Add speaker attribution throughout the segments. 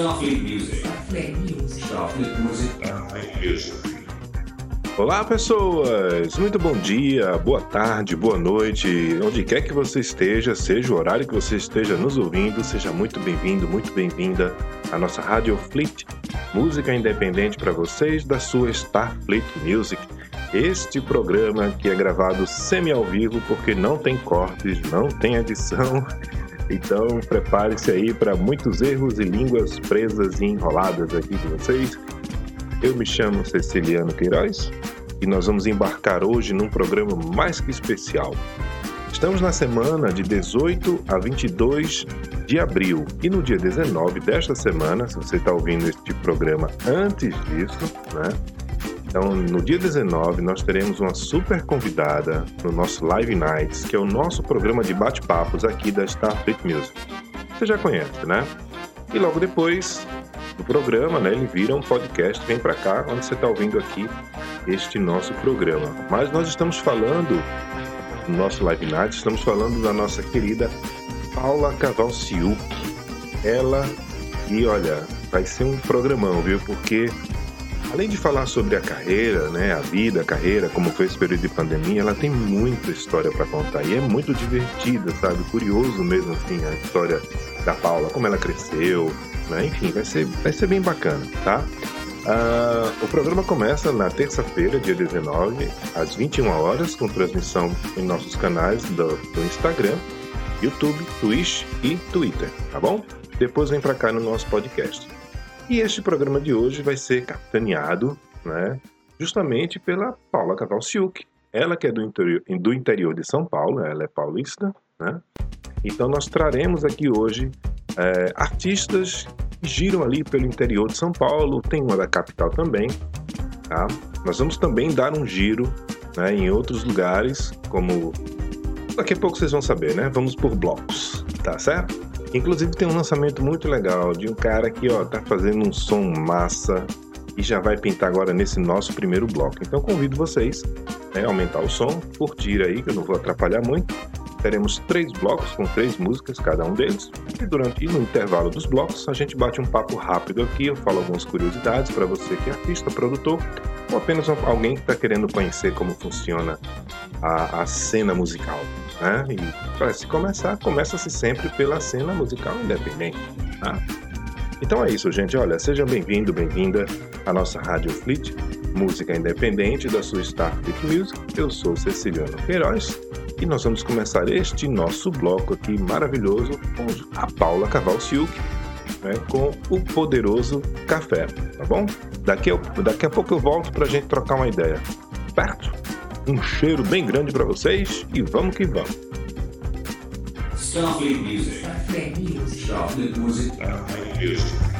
Speaker 1: Starfleet Music.
Speaker 2: Music.
Speaker 3: Olá, pessoas! Muito bom dia, boa tarde, boa noite, onde quer que você esteja, seja o horário que você esteja nos ouvindo, seja muito bem-vindo, muito bem-vinda à nossa Rádio Fleet, música independente para vocês da sua Starfleet Music. Este programa que é gravado semi ao vivo porque não tem cortes, não tem edição. Então prepare-se aí para muitos erros e línguas presas e enroladas aqui de vocês. Eu me chamo Ceciliano Queiroz e nós vamos embarcar hoje num programa mais que especial. Estamos na semana de 18 a 22 de abril e no dia 19 desta semana, se você está ouvindo este programa antes disso, né? Então, no dia 19, nós teremos uma super convidada no nosso Live Nights, que é o nosso programa de bate-papos aqui da Starfleet Music. Você já conhece, né? E logo depois do programa, né, ele vira um podcast, vem para cá, onde você está ouvindo aqui este nosso programa. Mas nós estamos falando, no nosso Live Night, estamos falando da nossa querida Paula Cavalciuc. Ela, e olha, vai ser um programão, viu? Porque Além de falar sobre a carreira, né, a vida, a carreira, como foi esse período de pandemia, ela tem muita história para contar e é muito divertida, sabe? Curioso mesmo assim a história da Paula, como ela cresceu, né? Enfim, vai ser, vai ser bem bacana, tá? Uh, o programa começa na terça-feira, dia 19, às 21 horas, com transmissão em nossos canais do, do Instagram, YouTube, Twitch e Twitter, tá bom? Depois vem para cá no nosso podcast. E este programa de hoje vai ser capitaneado, né, justamente pela Paula Cavalciuc. Ela que é do interior, do interior de São Paulo, ela é paulista, né? Então nós traremos aqui hoje é, artistas que giram ali pelo interior de São Paulo, tem uma da capital também, tá? Nós vamos também dar um giro né, em outros lugares, como daqui a pouco vocês vão saber, né? Vamos por blocos, tá certo? Inclusive tem um lançamento muito legal de um cara que ó tá fazendo um som massa e já vai pintar agora nesse nosso primeiro bloco. Então convido vocês né, a aumentar o som, curtir aí, que eu não vou atrapalhar muito. Teremos três blocos com três músicas, cada um deles. E durante e no intervalo dos blocos, a gente bate um papo rápido aqui. Eu falo algumas curiosidades para você que é artista, produtor, ou apenas alguém que está querendo conhecer como funciona a, a cena musical. Né? E para se começar, começa-se sempre pela cena musical independente. Tá? Então é isso, gente. Olha, seja bem-vindo, bem-vinda à nossa Rádio Fleet, música independente da sua Starfleet Music. Eu sou Ceciliano Queiroz e nós vamos começar este nosso bloco aqui maravilhoso com a Paula Cavalciuc, né, com o poderoso café, tá bom? Daqui a, daqui a pouco eu volto para a gente trocar uma ideia, certo? Um cheiro bem grande para vocês e vamos que vamos.
Speaker 1: Music.
Speaker 2: Music.
Speaker 1: Music. Music.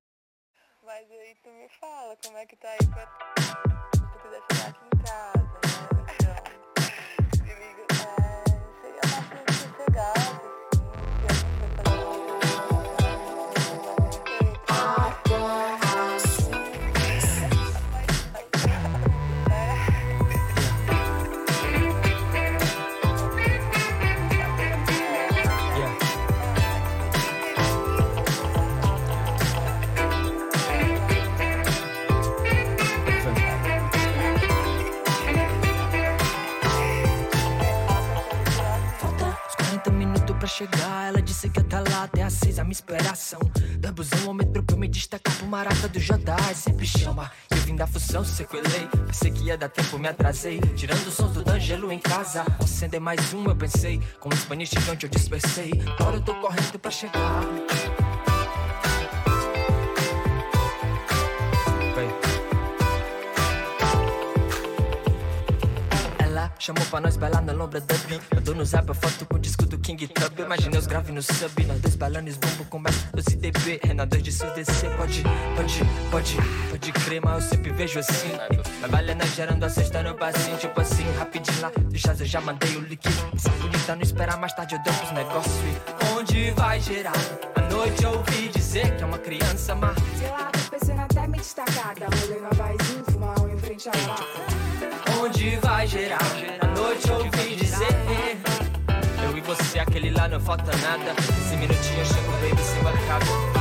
Speaker 4: Minha esperação. Da busão, pra eu me destacar pro maraca do Jodai. Sempre chama. Eu vim da função, sequelei. Pensei que ia dar tempo, me atrasei. Tirando os sons do D'Angelo em casa. Acender mais um, eu pensei. Com o Spanish gigante eu dispersei. Agora eu tô correndo pra chegar. Chamou pra nós bailar na lombra da Bi Mandou no zap a foto com o disco do King Tub Imaginei os graves no sub Nós dois bailando e bombo com mais 12 dB nós dois de DC Pode, pode, pode, pode crer Mas eu sempre vejo assim. Mas vale nós gerando a cesta no passinho Tipo assim, rapidinho lá. Chás eu já mandei o líquido Se bonita não esperar mais tarde eu dou pros negócios. E onde vai gerar? À noite eu ouvi dizer que é uma criança má.
Speaker 5: Sei lá, tô pensando até me destacada. Rolê na barzinho, fumar um em frente à lata.
Speaker 4: Onde vai gerar? À noite ouvi dizer. Eu e você, aquele lá, não falta nada. Esse minutinho eu chego, baby, sem bancada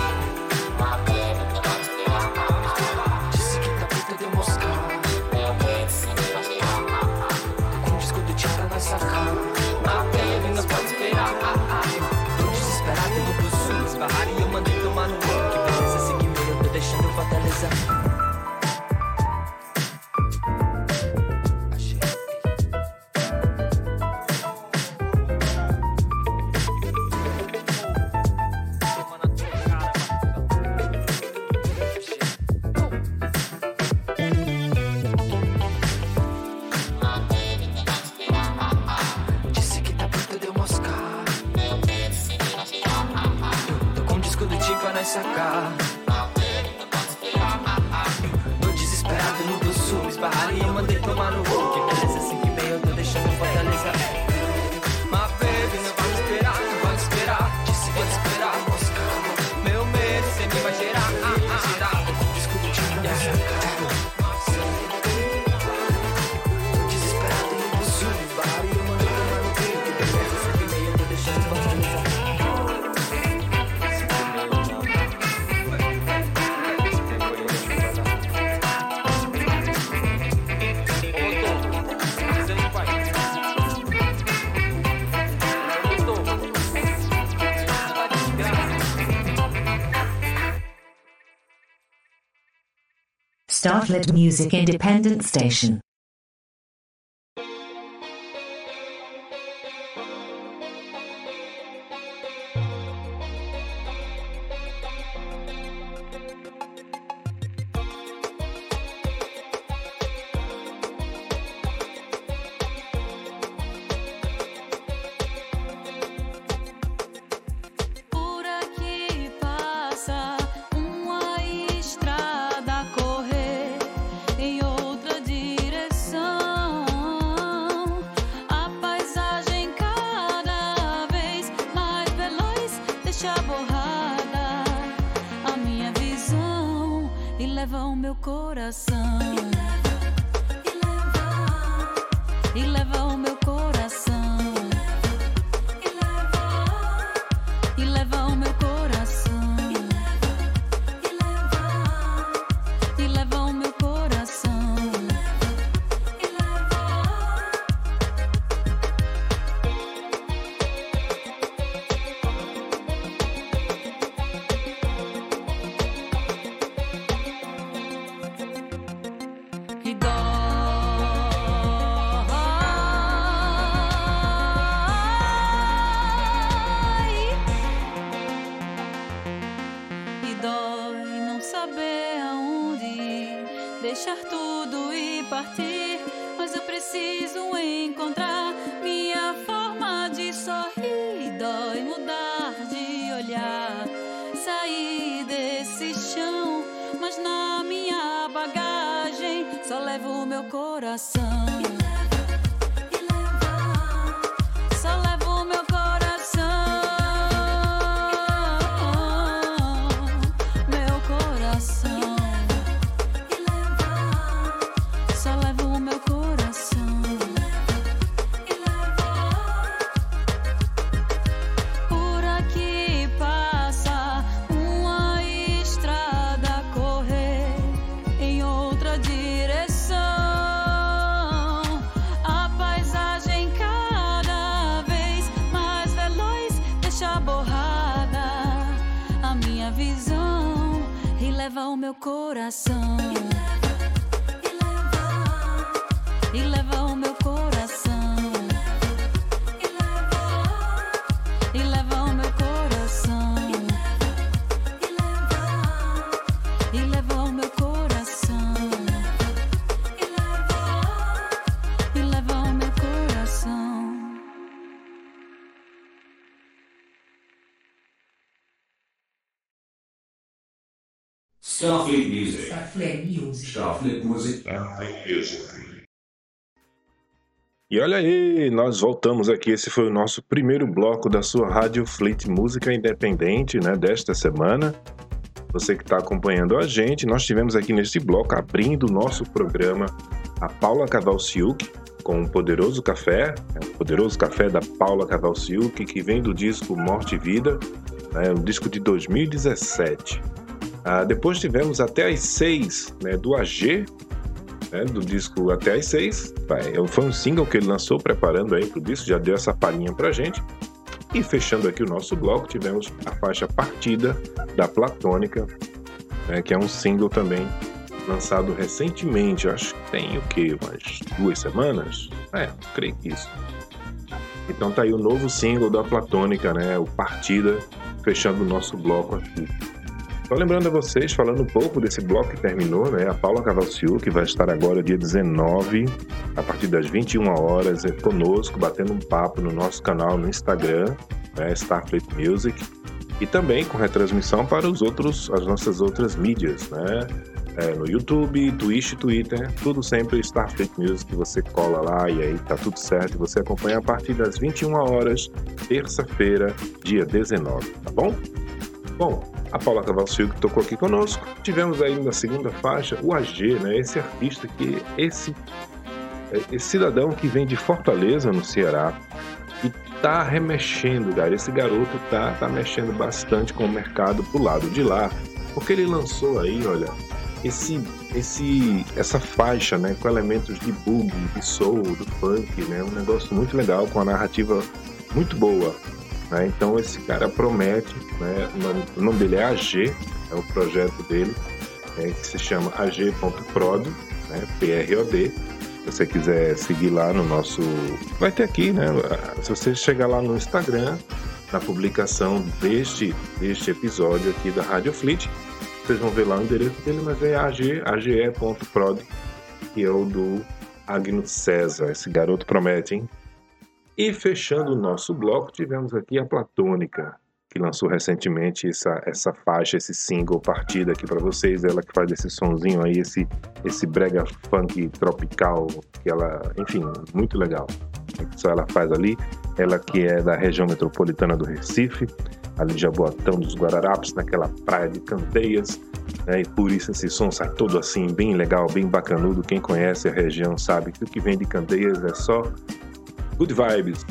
Speaker 6: Starfleet Music Independent Station.
Speaker 2: Music.
Speaker 6: Music.
Speaker 3: E olha aí, nós voltamos aqui. Esse foi o nosso primeiro bloco da sua Rádio Fleet Música Independente, né, desta semana. Você que está acompanhando a gente, nós tivemos aqui neste bloco, abrindo o nosso programa, a Paula Cavalciuc, com o Poderoso Café, é o Poderoso Café da Paula Cavalciuc, que vem do disco Morte e Vida, né, um disco de 2017. Ah, depois tivemos Até às Seis, né, do AG, né, do disco Até às Seis. Vai, Foi um single que ele lançou preparando aí pro disco, já deu essa palhinha pra gente. E fechando aqui o nosso bloco, tivemos a faixa Partida da Platônica, né, que é um single também lançado recentemente, acho que tem o que, umas duas semanas? É, creio que isso. Então tá aí o novo single da Platônica, né, o Partida, fechando o nosso bloco aqui. Só lembrando a vocês, falando um pouco desse bloco que terminou, né? A Paula Cavalciu, que vai estar agora dia 19, a partir das 21 horas, é conosco, batendo um papo no nosso canal no Instagram, né? Starfleet Music, e também com retransmissão para os outros, as nossas outras mídias, né? É, no YouTube, Twitch, Twitter, tudo sempre Starfleet Music, você cola lá e aí tá tudo certo. Você acompanha a partir das 21 horas, terça-feira, dia 19, tá bom? Bom, a Paula Cavalcio que tocou aqui conosco. Tivemos aí na segunda faixa o AG, né? Esse artista que esse esse cidadão que vem de Fortaleza, no Ceará, e tá remexendo, cara. Esse garoto tá, tá mexendo bastante com o mercado pro lado de lá, porque ele lançou aí, olha, esse, esse, essa faixa, né, com elementos de boogie, de soul, do funk, né, um negócio muito legal, com a narrativa muito boa. Né? Então esse cara promete, né, o, nome, dele é AG, é o projeto dele, né, que se chama ag.prod, né, P-R-O-D. Se você quiser seguir lá no nosso. Vai ter aqui, né? Se você chegar lá no Instagram, na publicação deste, deste episódio aqui da Rádio Fleet, vocês vão ver lá o endereço dele, mas é ag, age.prod, que é o do Agno César. Esse garoto promete, hein? E fechando o nosso bloco, tivemos aqui a Platônica, que lançou recentemente essa, essa faixa, esse single partida aqui para vocês. Ela que faz esse sonzinho aí, esse, esse brega funk tropical, que ela, enfim, muito legal. Só ela faz ali. Ela que é da região metropolitana do Recife, ali de Jaboatão dos Guararapes, naquela praia de Candeias. Né? E por isso esse som sai todo assim, bem legal, bem bacanudo. Quem conhece a região sabe que o que vem de Candeias é só good vibes,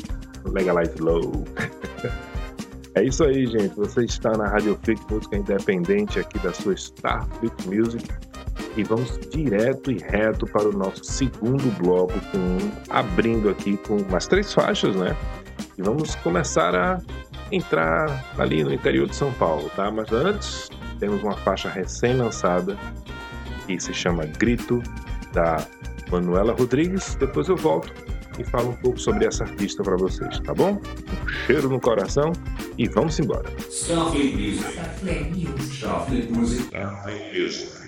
Speaker 3: legalize low. é isso aí, gente. Você está na Rádio Freak Música Independente aqui da sua Starfleet Music. E vamos direto e reto para o nosso segundo bloco, com, abrindo aqui com umas três faixas, né? E vamos começar a entrar ali no interior de São Paulo, tá? Mas antes, temos uma faixa recém-lançada que se chama Grito, da Manuela Rodrigues. Depois eu volto e falo um pouco sobre essa artista para vocês, tá bom? Um cheiro no coração e vamos embora.
Speaker 2: Starfleet Music.
Speaker 6: Starfleet Music.
Speaker 2: Starfleet Music. Starfleet Music.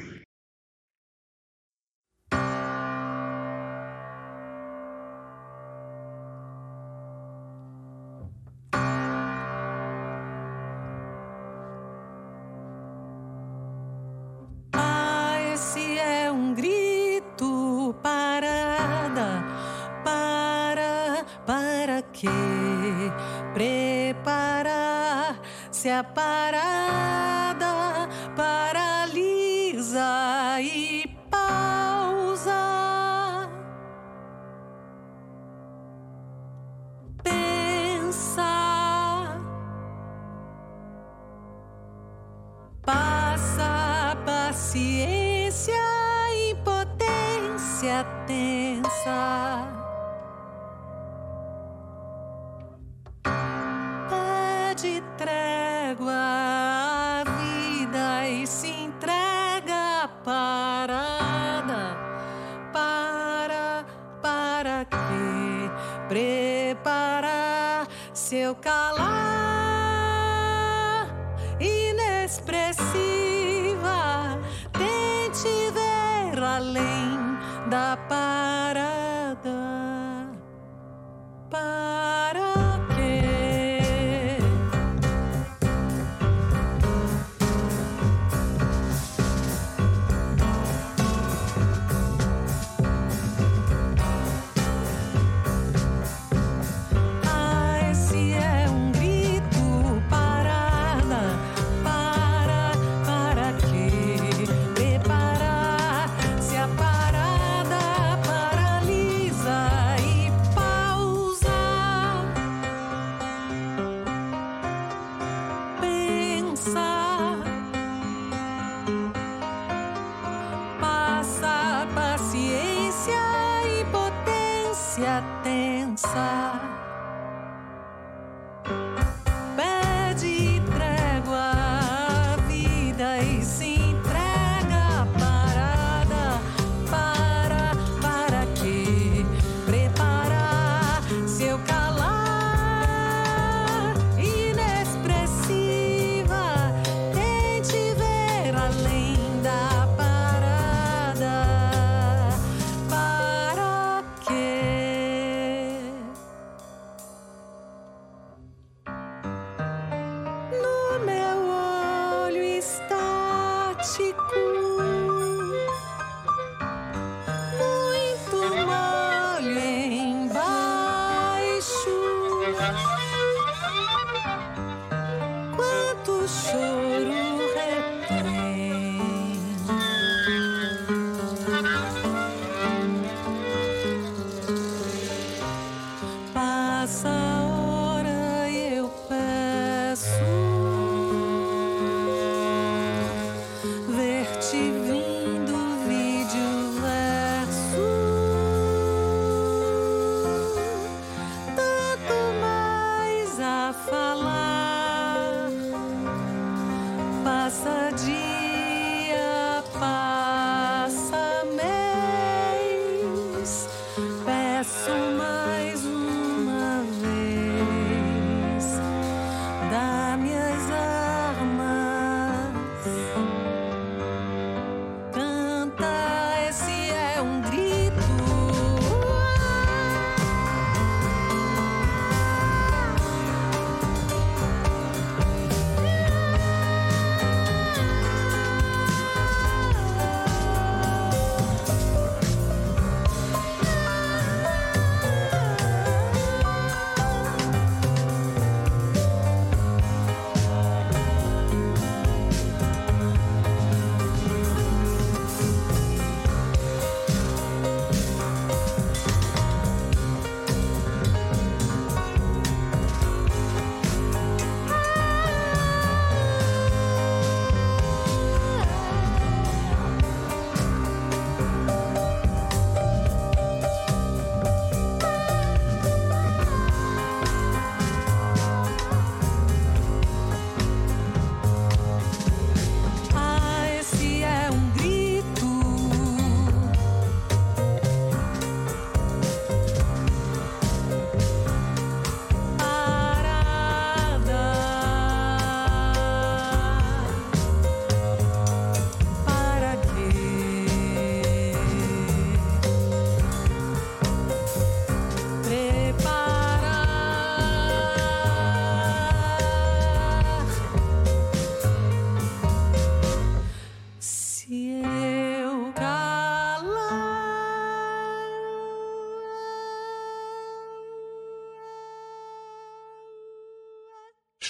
Speaker 7: Da parada.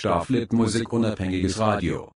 Speaker 8: Starflip Musik unabhängiges Radio.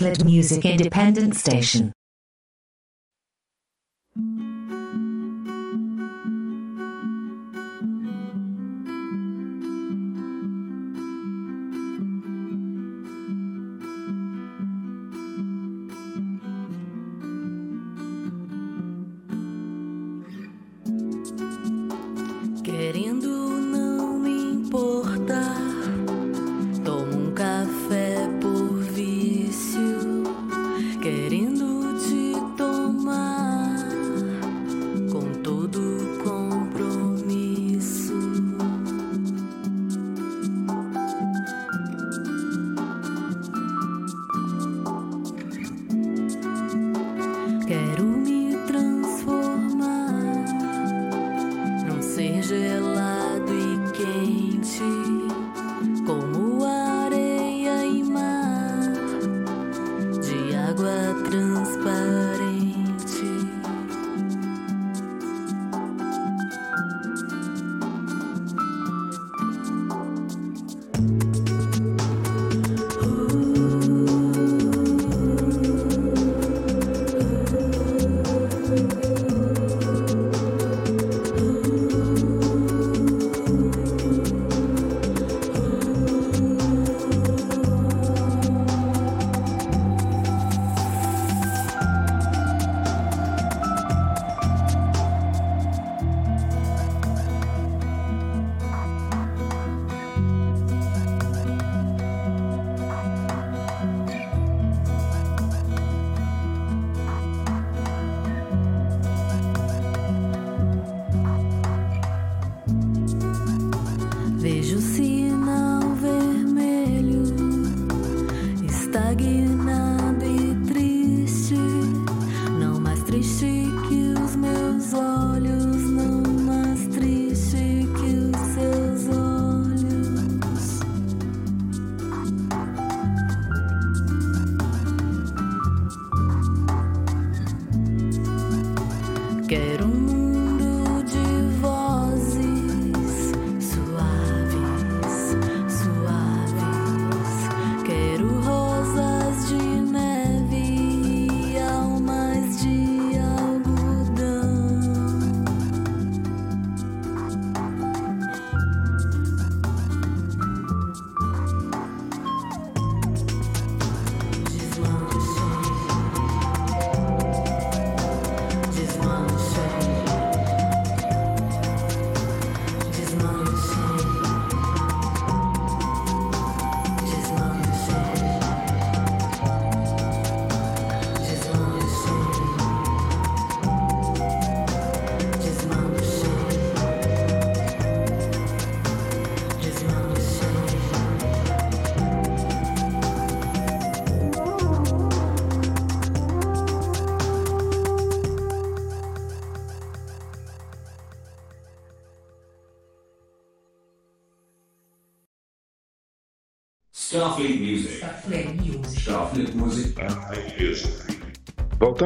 Speaker 9: Startlet Music Independent Station.
Speaker 6: Querendo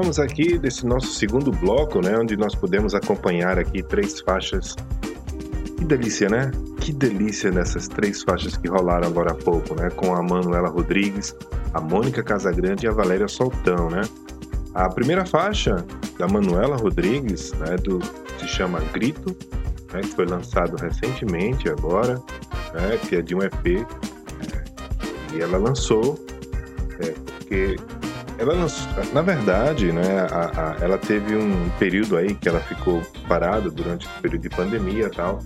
Speaker 3: Voltamos aqui desse nosso segundo bloco, né, onde nós podemos acompanhar aqui três faixas. Que delícia, né? Que delícia nessas três faixas que rolaram agora há pouco, né, com a Manuela Rodrigues, a Mônica Casagrande e a Valéria Soltão, né? A primeira faixa da Manuela Rodrigues, né, do se chama Grito, né, que foi lançado recentemente agora, né, que é de um EP, é, e ela lançou é, porque ela na verdade, né, a, a, ela teve um período aí que ela ficou parada durante o período de pandemia e tal,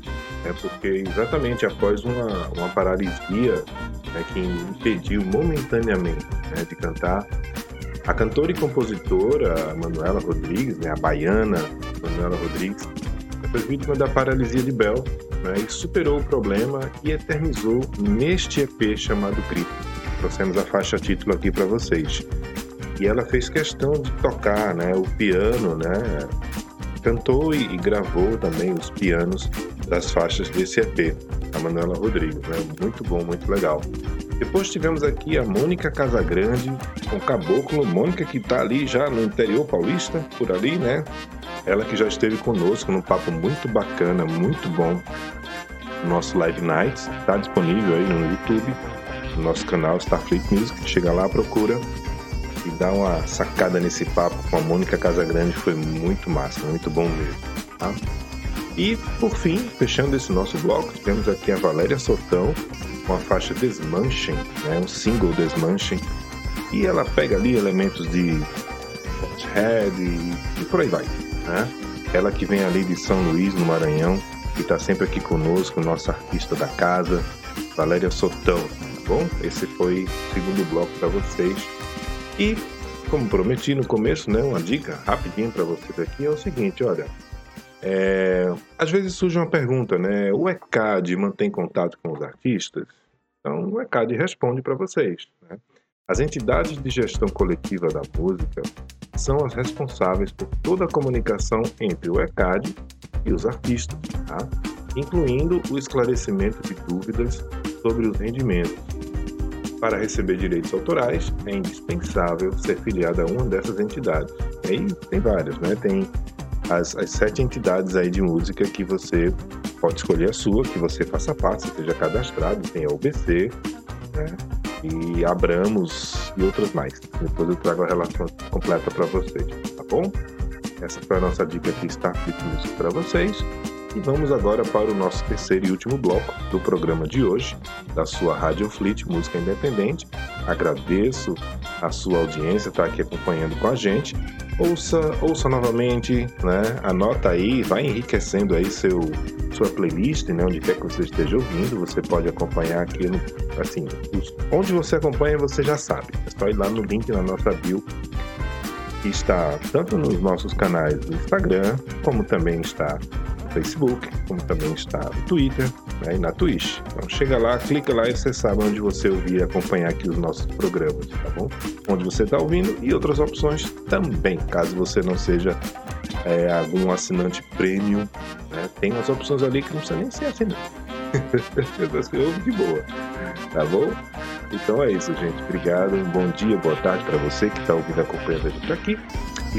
Speaker 3: né, porque exatamente após uma, uma paralisia né, que impediu momentaneamente né, de cantar, a cantora e compositora Manuela Rodrigues, né, a baiana Manuela Rodrigues, foi vítima da paralisia de Bell né, e superou o problema e eternizou neste EP chamado Grito. Trouxemos a faixa título aqui para vocês. E ela fez questão de tocar né, o piano, né, cantou e, e gravou também os pianos das faixas desse EP, a Manuela Rodrigues. Né, muito bom, muito legal. Depois tivemos aqui a Mônica Casagrande com Caboclo, Mônica que está ali já no interior paulista, por ali, né? Ela que já esteve conosco num papo muito bacana, muito bom. Nosso Live Nights está disponível aí no YouTube, no nosso canal Starfleet Music. Chega lá, procura e dá uma sacada nesse papo com a Mônica Casagrande. Foi muito massa, muito bom mesmo. Tá? E por fim, fechando esse nosso bloco, temos aqui a Valéria Sotão com a faixa Desmanchem, né? um single Desmanchem. E ela pega ali elementos de Head e, e por aí vai. Né? Ela que vem ali de São Luís, no Maranhão, que está sempre aqui conosco, nossa artista da casa, Valéria Sotão. Tá bom? Esse foi o segundo bloco para vocês. E, como prometi no começo, né, uma dica rapidinho para vocês aqui é o seguinte: olha, é, às vezes surge uma pergunta, né? O ECAD mantém contato com os artistas? Então, o ECAD responde para vocês. Né? As entidades de gestão coletiva da música são as responsáveis por toda a comunicação entre o ECAD e os artistas, tá? incluindo o esclarecimento de dúvidas sobre os rendimentos. Para receber direitos autorais, é indispensável ser filiado a uma dessas entidades. E aí tem várias, né? Tem as, as, sete entidades aí de música que você pode escolher a sua, que você faça parte, seja cadastrado, tem a UBC, né? e Abramos e outras mais. Depois eu trago a relação completa para vocês, tá bom? Essa foi a nossa dica aqui, Starfleet Music para vocês. E vamos agora para o nosso terceiro e último bloco do programa de hoje, da sua Rádio Fleet Música Independente. Agradeço a sua audiência, estar tá aqui acompanhando com a gente. Ouça, ouça novamente, né? Anota aí, vai enriquecendo aí seu sua playlist, né? Onde quer que você esteja ouvindo, você pode acompanhar aqui, no, assim, onde você acompanha você já sabe. É só ir lá no link na nossa bio que está tanto nos nossos canais do Instagram, como também está Facebook, como também está no Twitter né, e na Twitch. Então chega lá, clica lá e você sabe onde você ouvir e acompanhar aqui os nossos programas, tá bom? Onde você está ouvindo e outras opções também, caso você não seja é, algum assinante premium, né, tem umas opções ali que não precisa nem ser assinante. você ouve de boa, tá bom? Então é isso, gente. Obrigado. Um bom dia, boa tarde para você que está ouvindo acompanhando a gente aqui.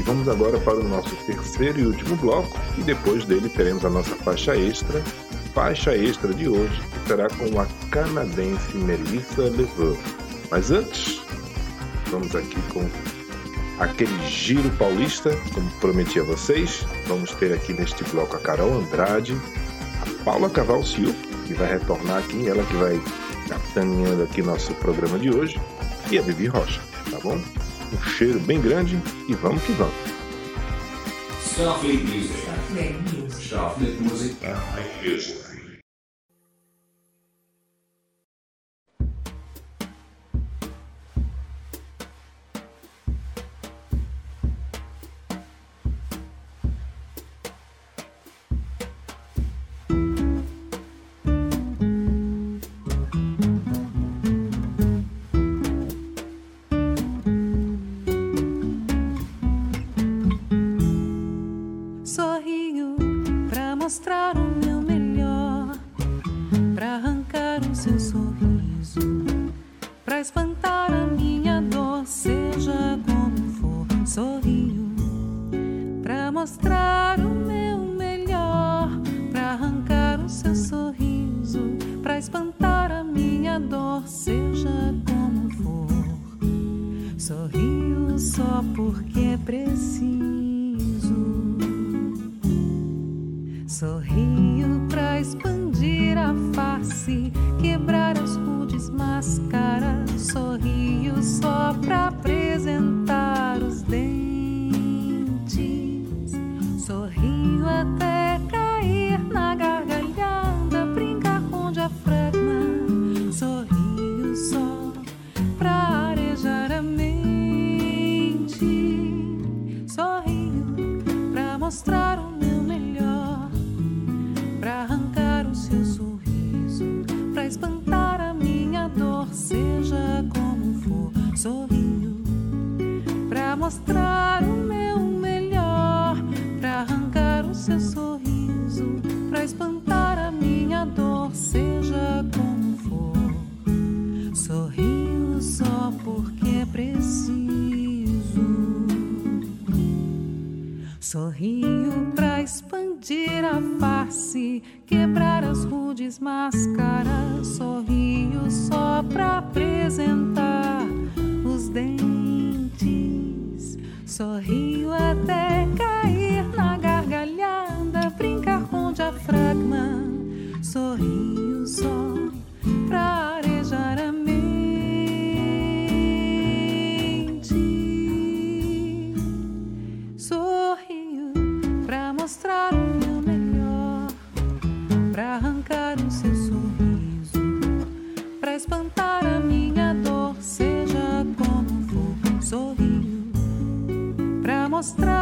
Speaker 3: E vamos agora para o nosso terceiro e último bloco. E depois dele teremos a nossa faixa extra. Faixa extra de hoje, que será com a canadense Melissa Leveux. Mas antes, vamos aqui com aquele giro paulista, como prometi a vocês. Vamos ter aqui neste bloco a Carol Andrade, a Paula Caval Silva, que vai retornar aqui, ela que vai capitaneando aqui nosso programa de hoje, e a Vivi Rocha, tá bom? Um cheiro bem grande e vamos que vamos.
Speaker 2: Starfleet Music. Starfleet Music. Starfleet Music.
Speaker 5: Sorrio
Speaker 7: seja como for. Sorrio só porque preciso. para arrancar o seu sorriso, para espantar a minha dor, seja como for, sorrio, para mostrar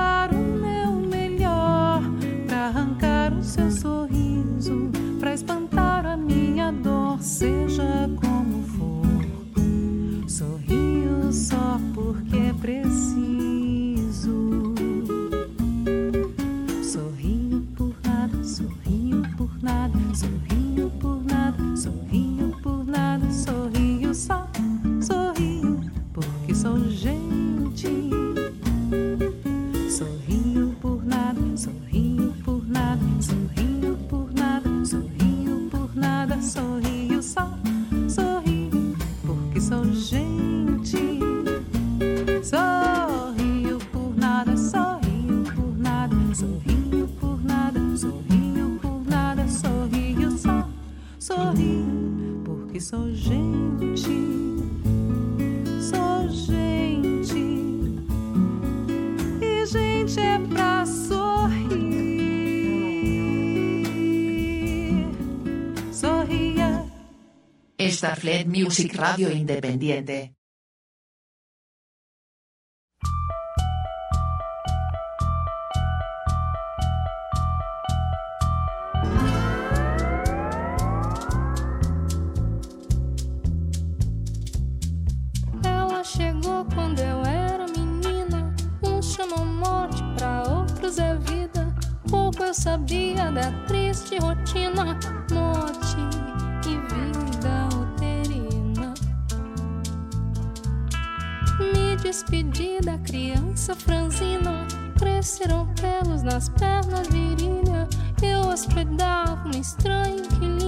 Speaker 6: Starfleet Music Radio Independiente.
Speaker 1: Ela chegou quando eu era menina. Uns chamam morte, pra outros é vida. Pouco eu sabia da triste rotina, morte e vida. despedida, criança franzina. Cresceram pelos nas pernas virilha. Eu hospedava um estranho inquilino.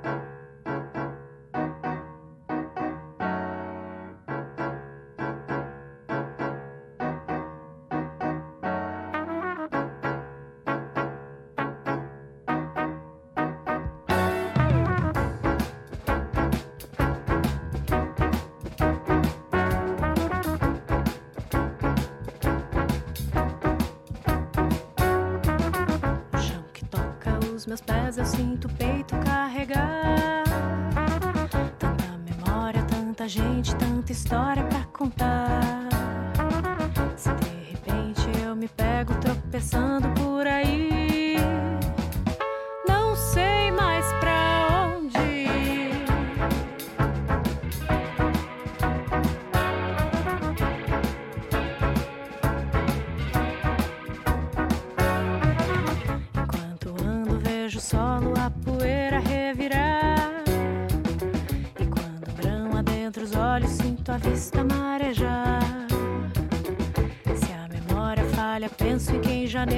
Speaker 10: Meus pés, eu sinto o peito carregar. Tanta memória, tanta gente, tanta história pra contar.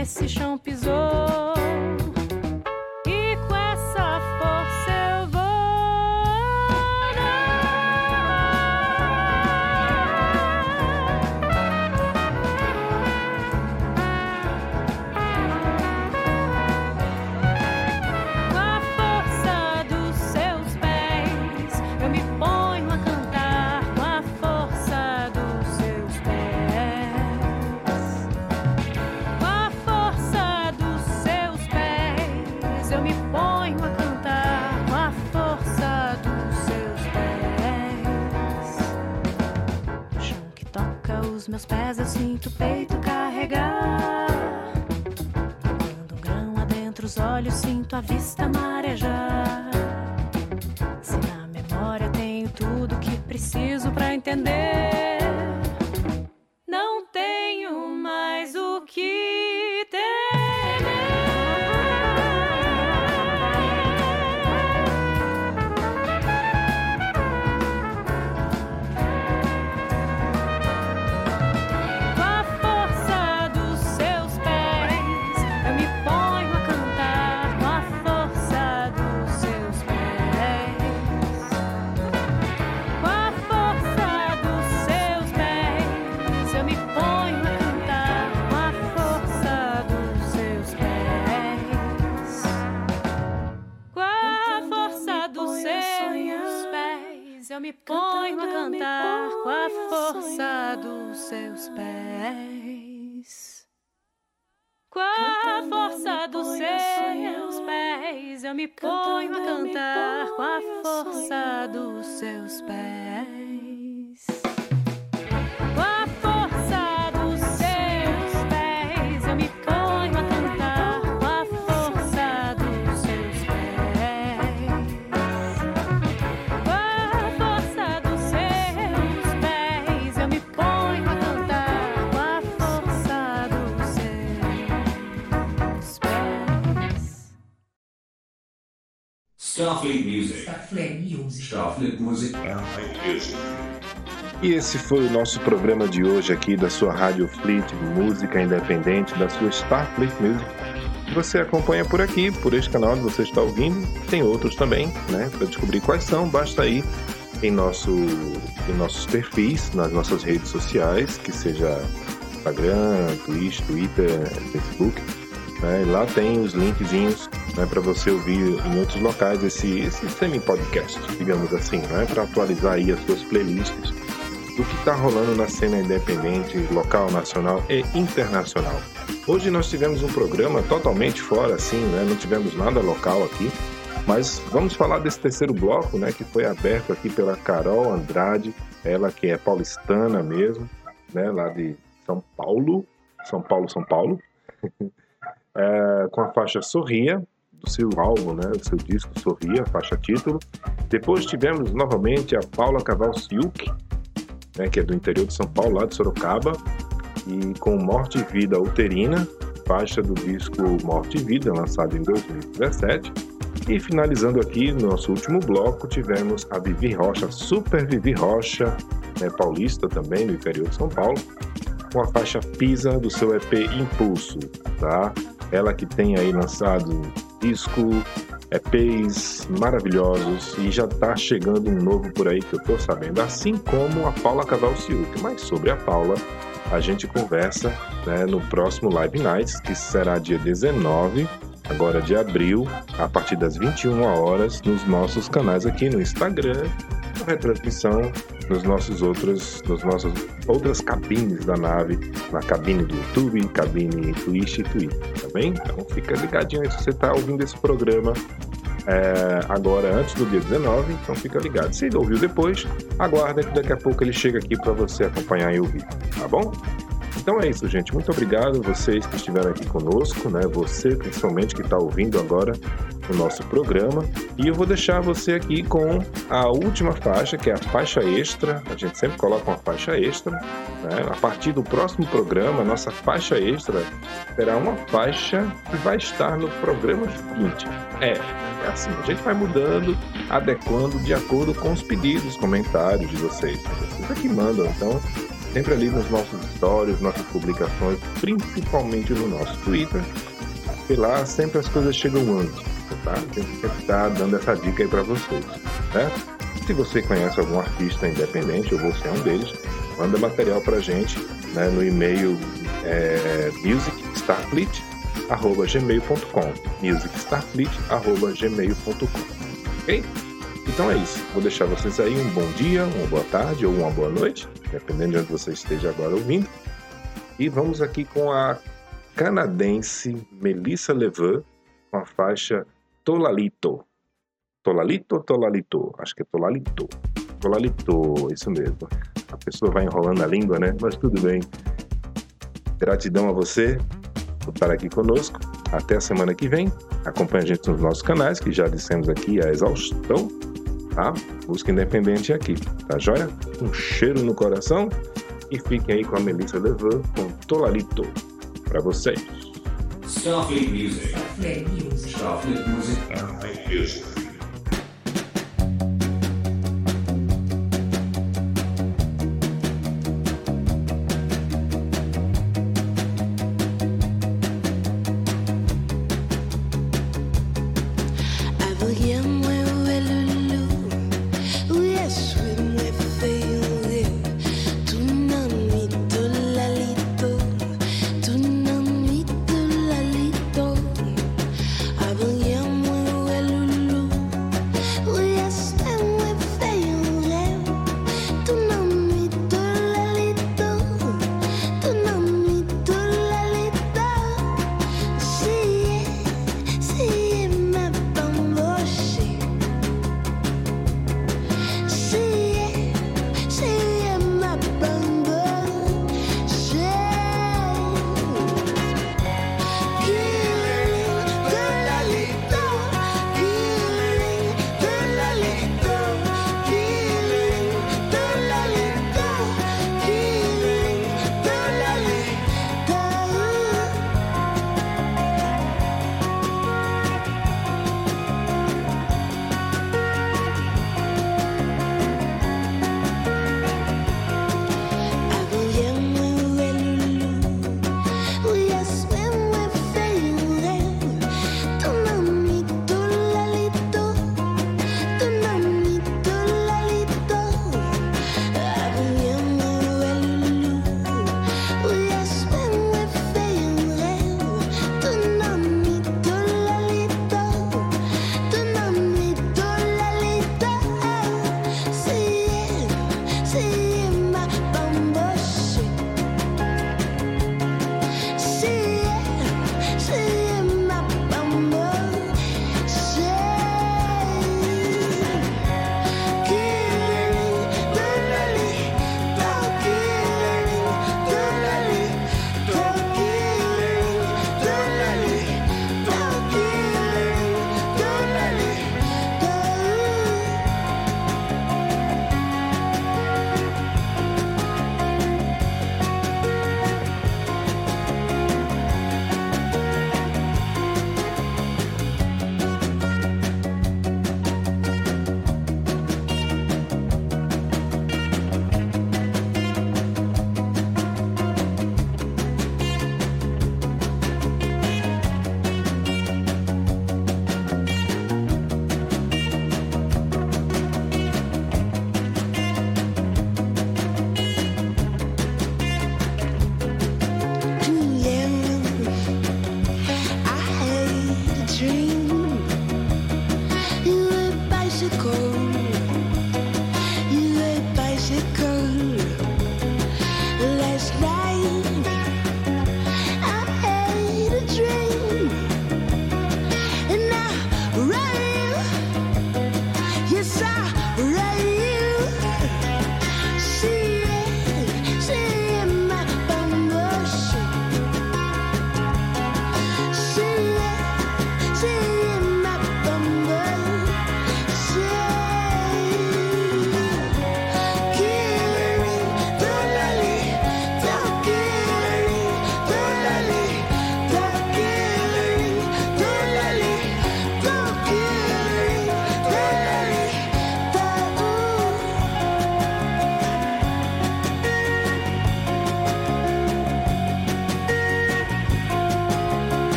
Speaker 10: Nesse chão os olhos, sinto a vista marejar. Se na memória tenho tudo que preciso pra entender, pés, eu me ponho a cantar. Com a força dos seus pés. Com a força dos seus pés, eu me ponho a cantar. Com a força dos seus pés.
Speaker 2: Starfleet Music.
Speaker 9: Starfleet Music.
Speaker 2: Starfleet Music.
Speaker 3: E esse foi o nosso programa de hoje aqui da sua Rádio Fleet, música independente da sua Starfleet Music. Você acompanha por aqui, por este canal onde você está ouvindo. Tem outros também, né? Para descobrir quais são, basta ir em, nosso, em nossos perfis, nas nossas redes sociais, que seja Instagram, Twitch, Twitter, Facebook. Né? Lá tem os linkzinhos né, para você ouvir em outros locais esse, esse semi-podcast, digamos assim, né? para atualizar aí as suas playlists do que está rolando na cena independente, local, nacional e internacional. Hoje nós tivemos um programa totalmente fora, assim, né? não tivemos nada local aqui, mas vamos falar desse terceiro bloco, né, que foi aberto aqui pela Carol Andrade, ela que é paulistana mesmo, né, lá de São Paulo, São Paulo, São Paulo, é, com a faixa Sorria, do seu álbum, né, do seu disco Sorria, faixa título. Depois tivemos novamente a Paula Cavalciuc, né, que é do interior de São Paulo, lá de Sorocaba, e com Morte e Vida Uterina, faixa do disco Morte e Vida, lançado em 2017. E finalizando aqui, no nosso último bloco, tivemos a Vivi Rocha, Super Vivi Rocha, né, paulista também, do interior de São Paulo, com a faixa Pisa do seu EP Impulso, tá? Ela que tem aí lançado disco, EPs maravilhosos e já tá chegando um novo por aí que eu tô sabendo, assim como a Paula Casal Ciuc. Mas sobre a Paula, a gente conversa né, no próximo Live Nights, que será dia 19 agora de abril, a partir das 21 horas, nos nossos canais aqui no Instagram, a retransmissão nos nossos outros, nos nossos outras cabines da nave, na cabine do YouTube, cabine Twitch e Twitter, tá bem? Então fica ligadinho aí se você está ouvindo esse programa é, agora antes do dia 19, então fica ligado. Se ouviu depois, aguarda que daqui a pouco ele chega aqui para você acompanhar e ouvir, tá bom? Então é isso, gente. Muito obrigado vocês que estiveram aqui conosco, né? Você principalmente que está ouvindo agora o nosso programa. E eu vou deixar você aqui com a última faixa, que é a faixa extra. A gente sempre coloca uma faixa extra. Né? A partir do próximo programa, nossa faixa extra será uma faixa que vai estar no programa seguinte. É, é assim, a gente vai mudando, adequando de acordo com os pedidos, comentários de vocês. Vocês é que mandam, então sempre ali nos nossos stories, nossas publicações, principalmente no nosso Twitter. E lá sempre as coisas chegam antes, tá? Tem que estar dando essa dica aí para vocês, certo? Se você conhece algum artista independente, ou você é um deles, manda material pra gente né, no e-mail é, musicstarfleet.gmail.com musicstarfleet.gmail.com Ok? Então é isso. Vou deixar vocês aí um bom dia, uma boa tarde ou uma boa noite, dependendo de onde você esteja agora ouvindo. E vamos aqui com a canadense Melissa Levan com a faixa Tolalito. Tolalito ou Tolalito? Acho que é Tolalito. Tolalito, isso mesmo. A pessoa vai enrolando a língua, né? Mas tudo bem. Gratidão a você por estar aqui conosco. Até a semana que vem. Acompanhe a gente nos nossos canais, que já dissemos aqui a exaustão tá? Música independente aqui, tá joia? Um cheiro no coração e fiquem aí com a Melissa Levan com Tolalito para vocês.
Speaker 2: Starfleet Music.
Speaker 6: Starfleet Music.
Speaker 2: Starfleet Music. Starfleet Music.